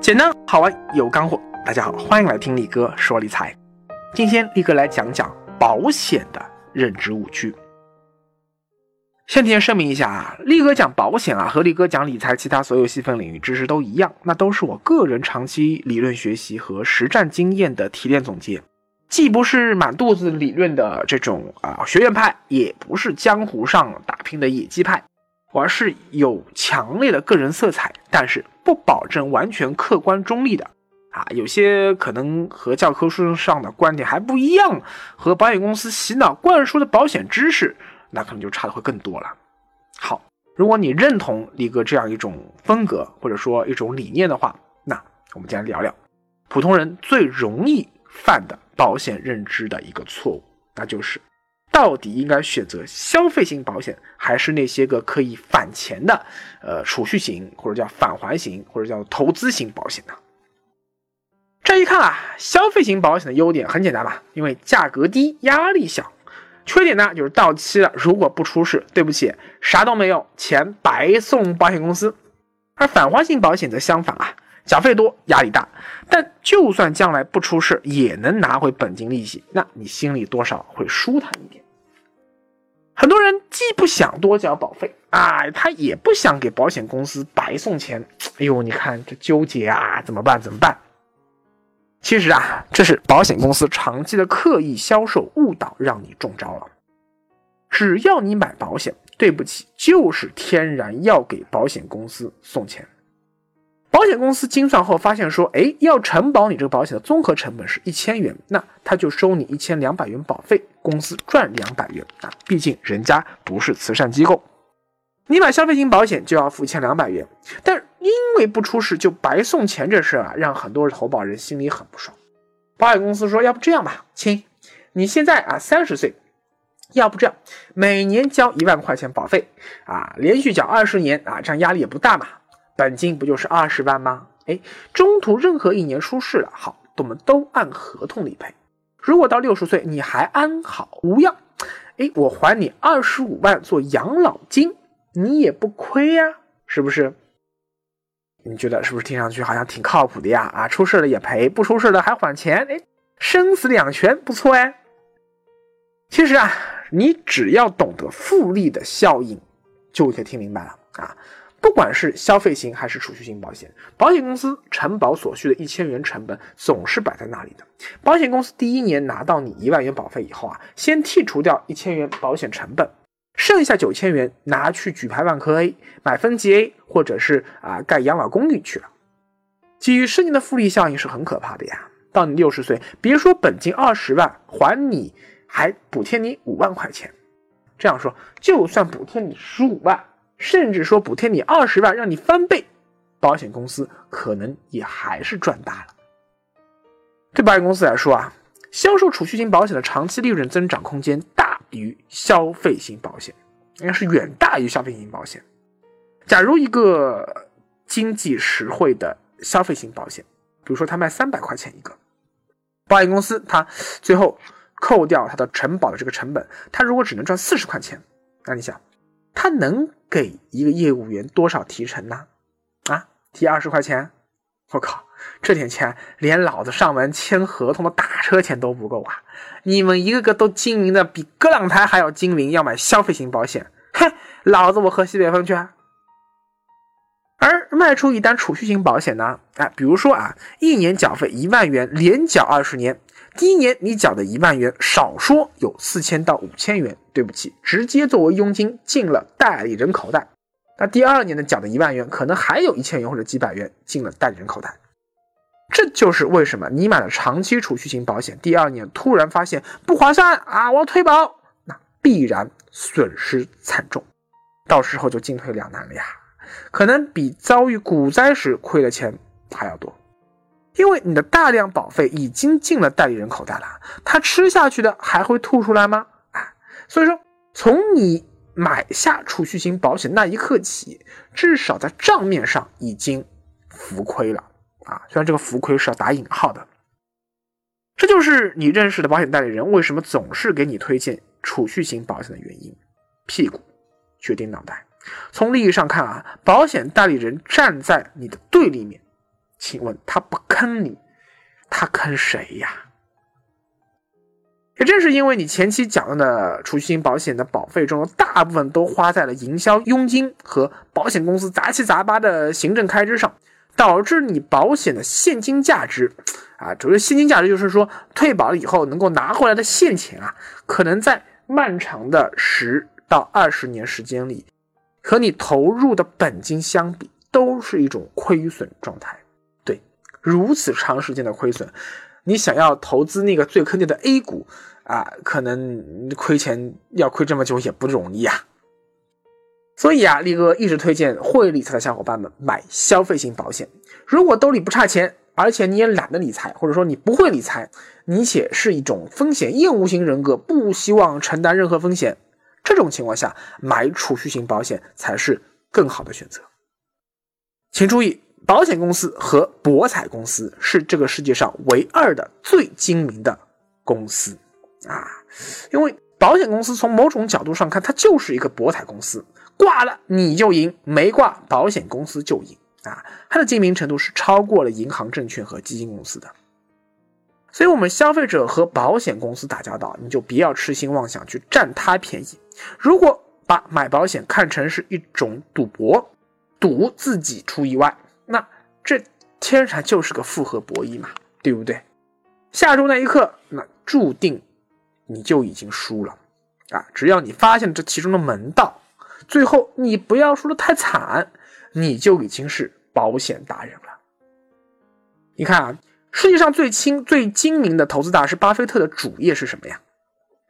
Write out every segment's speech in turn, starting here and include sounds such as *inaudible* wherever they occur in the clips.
简单好玩有干货，大家好，欢迎来听力哥说理财。今天力哥来讲讲保险的认知误区。先提前声明一下啊，力哥讲保险啊，和力哥讲理财其他所有细分领域知识都一样，那都是我个人长期理论学习和实战经验的提炼总结，既不是满肚子理论的这种啊学院派，也不是江湖上打拼的野鸡派。而是有强烈的个人色彩，但是不保证完全客观中立的啊，有些可能和教科书上的观点还不一样，和保险公司洗脑灌输的保险知识，那可能就差的会更多了。好，如果你认同李哥这样一种风格或者说一种理念的话，那我们今天聊聊普通人最容易犯的保险认知的一个错误，那就是。到底应该选择消费型保险，还是那些个可以返钱的，呃，储蓄型或者叫返还型或者叫投资型保险呢？这一看啊，消费型保险的优点很简单嘛，因为价格低，压力小；缺点呢就是到期了，如果不出事，对不起，啥都没有，钱白送保险公司。而返还型保险则相反啊。缴费多，压力大，但就算将来不出事，也能拿回本金利息，那你心里多少会舒坦一点。很多人既不想多交保费啊，他也不想给保险公司白送钱。哎呦，你看这纠结啊，怎么办？怎么办？其实啊，这是保险公司长期的刻意销售误导，让你中招了。只要你买保险，对不起，就是天然要给保险公司送钱。保险公司精算后发现说，哎，要承保你这个保险的综合成本是一千元，那他就收你一千两百元保费，公司赚两百元啊。毕竟人家不是慈善机构，你买消费型保险就要付一千两百元，但是因为不出事就白送钱这事啊，让很多投保人心里很不爽。保险公司说，要不这样吧，亲，你现在啊三十岁，要不这样，每年交一万块钱保费啊，连续缴二十年啊，这样压力也不大嘛。本金不就是二十万吗？哎，中途任何一年出事了，好，我们都按合同理赔。如果到六十岁你还安好无恙，哎，我还你二十五万做养老金，你也不亏呀，是不是？你觉得是不是听上去好像挺靠谱的呀？啊，出事了也赔，不出事了还还钱，哎，生死两全，不错哎。其实啊，你只要懂得复利的效应，就可以听明白了啊。不管是消费型还是储蓄型保险，保险公司承保所需的一千元成本总是摆在那里的。保险公司第一年拿到你一万元保费以后啊，先剔除掉一千元保险成本，剩下九千元拿去举牌万科 A 买分级 A，或者是啊盖养老公寓去了。几十年的复利效应是很可怕的呀！到你六十岁，别说本金二十万还你，还补贴你五万块钱。这样说，就算补贴你十五万。甚至说补贴你二十万，让你翻倍，保险公司可能也还是赚大了。对保险公司来说啊，销售储蓄型保险的长期利润增长空间大于消费型保险，应该是远大于消费型保险。假如一个经济实惠的消费型保险，比如说他卖三百块钱一个，保险公司它最后扣掉它的承保的这个成本，它如果只能赚四十块钱，那你想？他能给一个业务员多少提成呢？啊，提二十块钱？我靠，这点钱连老子上门签合同的打车钱都不够啊！你们一个个都精明的比葛朗台还要精明，要买消费型保险，哼，老子我喝西北风去！而卖出一单储蓄型保险呢？啊，比如说啊，一年缴费一万元，连缴二十年。第一年你缴的一万元，少说有四千到五千元，对不起，直接作为佣金进了代理人口袋。那第二年的缴的一万元，可能还有一千元或者几百元进了代理人口袋。这就是为什么你买了长期储蓄型保险，第二年突然发现不划算啊，我要退保，那必然损失惨重，到时候就进退两难了呀，可能比遭遇股灾时亏的钱还要多。因为你的大量保费已经进了代理人口袋了，他吃下去的还会吐出来吗？啊，所以说从你买下储蓄型保险那一刻起，至少在账面上已经浮亏了啊。虽然这个浮亏是要打引号的。这就是你认识的保险代理人为什么总是给你推荐储蓄型保险的原因。屁股决定脑袋。从利益上看啊，保险代理人站在你的对立面，请问他不坑你，他坑谁呀？也正是因为你前期讲的储蓄型保险的保费中，大部分都花在了营销佣金和保险公司杂七杂八的行政开支上，导致你保险的现金价值，啊，主要现金价值就是说退保了以后能够拿回来的现钱啊，可能在漫长的十到二十年时间里，和你投入的本金相比，都是一种亏损状态。对，如此长时间的亏损。你想要投资那个最坑爹的 A 股啊，可能亏钱要亏这么久也不容易啊。所以啊，力哥一直推荐会理财的小伙伴们买消费型保险。如果兜里不差钱，而且你也懒得理财，或者说你不会理财，你且是一种风险厌恶型人格，不希望承担任何风险，这种情况下买储蓄型保险才是更好的选择。请注意。保险公司和博彩公司是这个世界上唯二的最精明的公司啊！因为保险公司从某种角度上看，它就是一个博彩公司，挂了你就赢，没挂保险公司就赢啊！它的精明程度是超过了银行、证券和基金公司的。所以，我们消费者和保险公司打交道，你就不要痴心妄想去占他便宜。如果把买保险看成是一种赌博，赌自己出意外。那这天然就是个复合博弈嘛，对不对？下注那一刻，那注定你就已经输了啊！只要你发现这其中的门道，最后你不要输得太惨，你就已经是保险达人了。你看啊，世界上最轻最精明的投资大师巴菲特的主业是什么呀？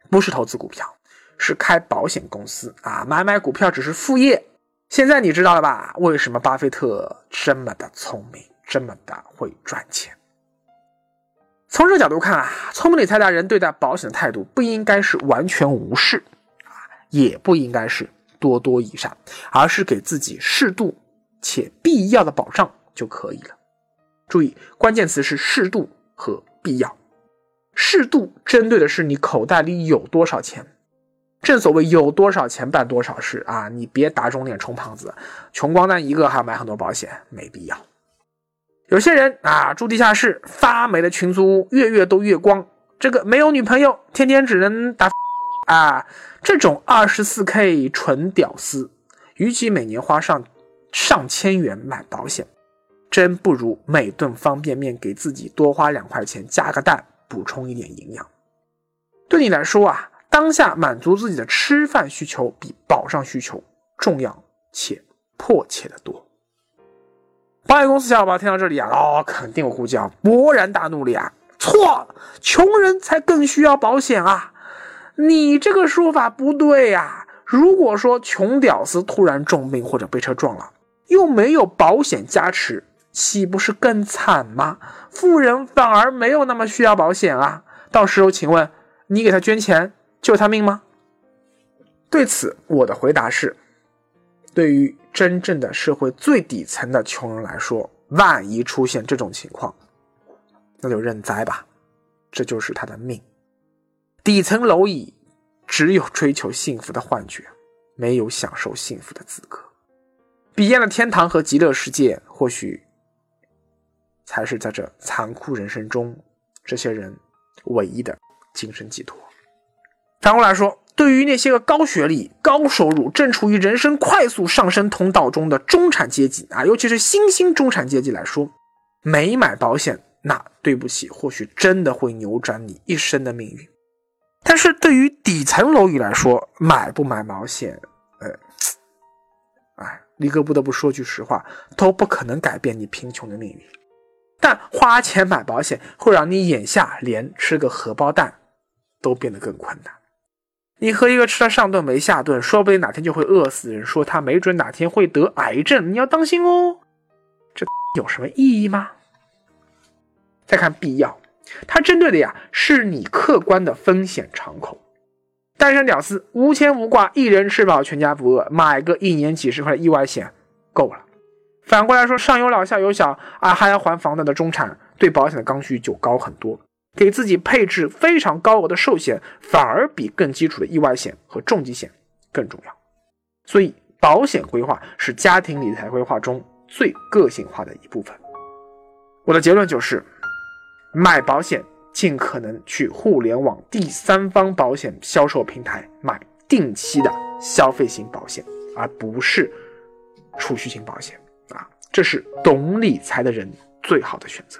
不是投资股票，是开保险公司啊！买买股票只是副业。现在你知道了吧？为什么巴菲特这么的聪明，这么的会赚钱？从这角度看啊，聪明理财达人对待保险的态度不应该是完全无视啊，也不应该是多多益善，而是给自己适度且必要的保障就可以了。注意，关键词是适度和必要。适度针对的是你口袋里有多少钱。正所谓有多少钱办多少事啊！你别打肿脸充胖子，穷光蛋一个还要买很多保险，没必要。有些人啊，住地下室发霉的群租，月月都月光。这个没有女朋友，天天只能打啊，这种二十四 K 纯屌丝，与其每年花上上千元买保险，真不如每顿方便面给自己多花两块钱加个蛋，补充一点营养。对你来说啊。当下满足自己的吃饭需求比保障需求重要且迫切的多。保险公司小伙伴听到这里啊，哦，肯定我估计啊，勃然大怒了呀！错，穷人才更需要保险啊！你这个说法不对呀！如果说穷屌丝突然重病或者被车撞了，又没有保险加持，岂不是更惨吗？富人反而没有那么需要保险啊！到时候请问你给他捐钱？救他命吗？对此，我的回答是：对于真正的社会最底层的穷人来说，万一出现这种情况，那就认栽吧，这就是他的命。底层蝼蚁只有追求幸福的幻觉，没有享受幸福的资格。彼岸的天堂和极乐世界，或许才是在这残酷人生中，这些人唯一的精神寄托。反过来说，对于那些个高学历、高收入、正处于人生快速上升通道中的中产阶级啊，尤其是新兴中产阶级来说，没买保险，那对不起，或许真的会扭转你一生的命运。但是对于底层蝼蚁来说，买不买保险，呃，哎，李哥不得不说句实话，都不可能改变你贫穷的命运。但花钱买保险，会让你眼下连吃个荷包蛋都变得更困难。你和一个吃了上顿没下顿，说不定哪天就会饿死人，说他没准哪天会得癌症，你要当心哦。这 *laughs* 有什么意义吗？再看必要，它针对的呀是你客观的风险敞口。单身屌丝无牵无挂，一人吃饱全家不饿，买个一年几十块的意外险够了。反过来说，上有老下有小啊，还要还房贷的中产，对保险的刚需就高很多。给自己配置非常高额的寿险，反而比更基础的意外险和重疾险更重要。所以，保险规划是家庭理财规划中最个性化的一部分。我的结论就是，买保险尽可能去互联网第三方保险销售平台买定期的消费型保险，而不是储蓄型保险啊！这是懂理财的人最好的选择。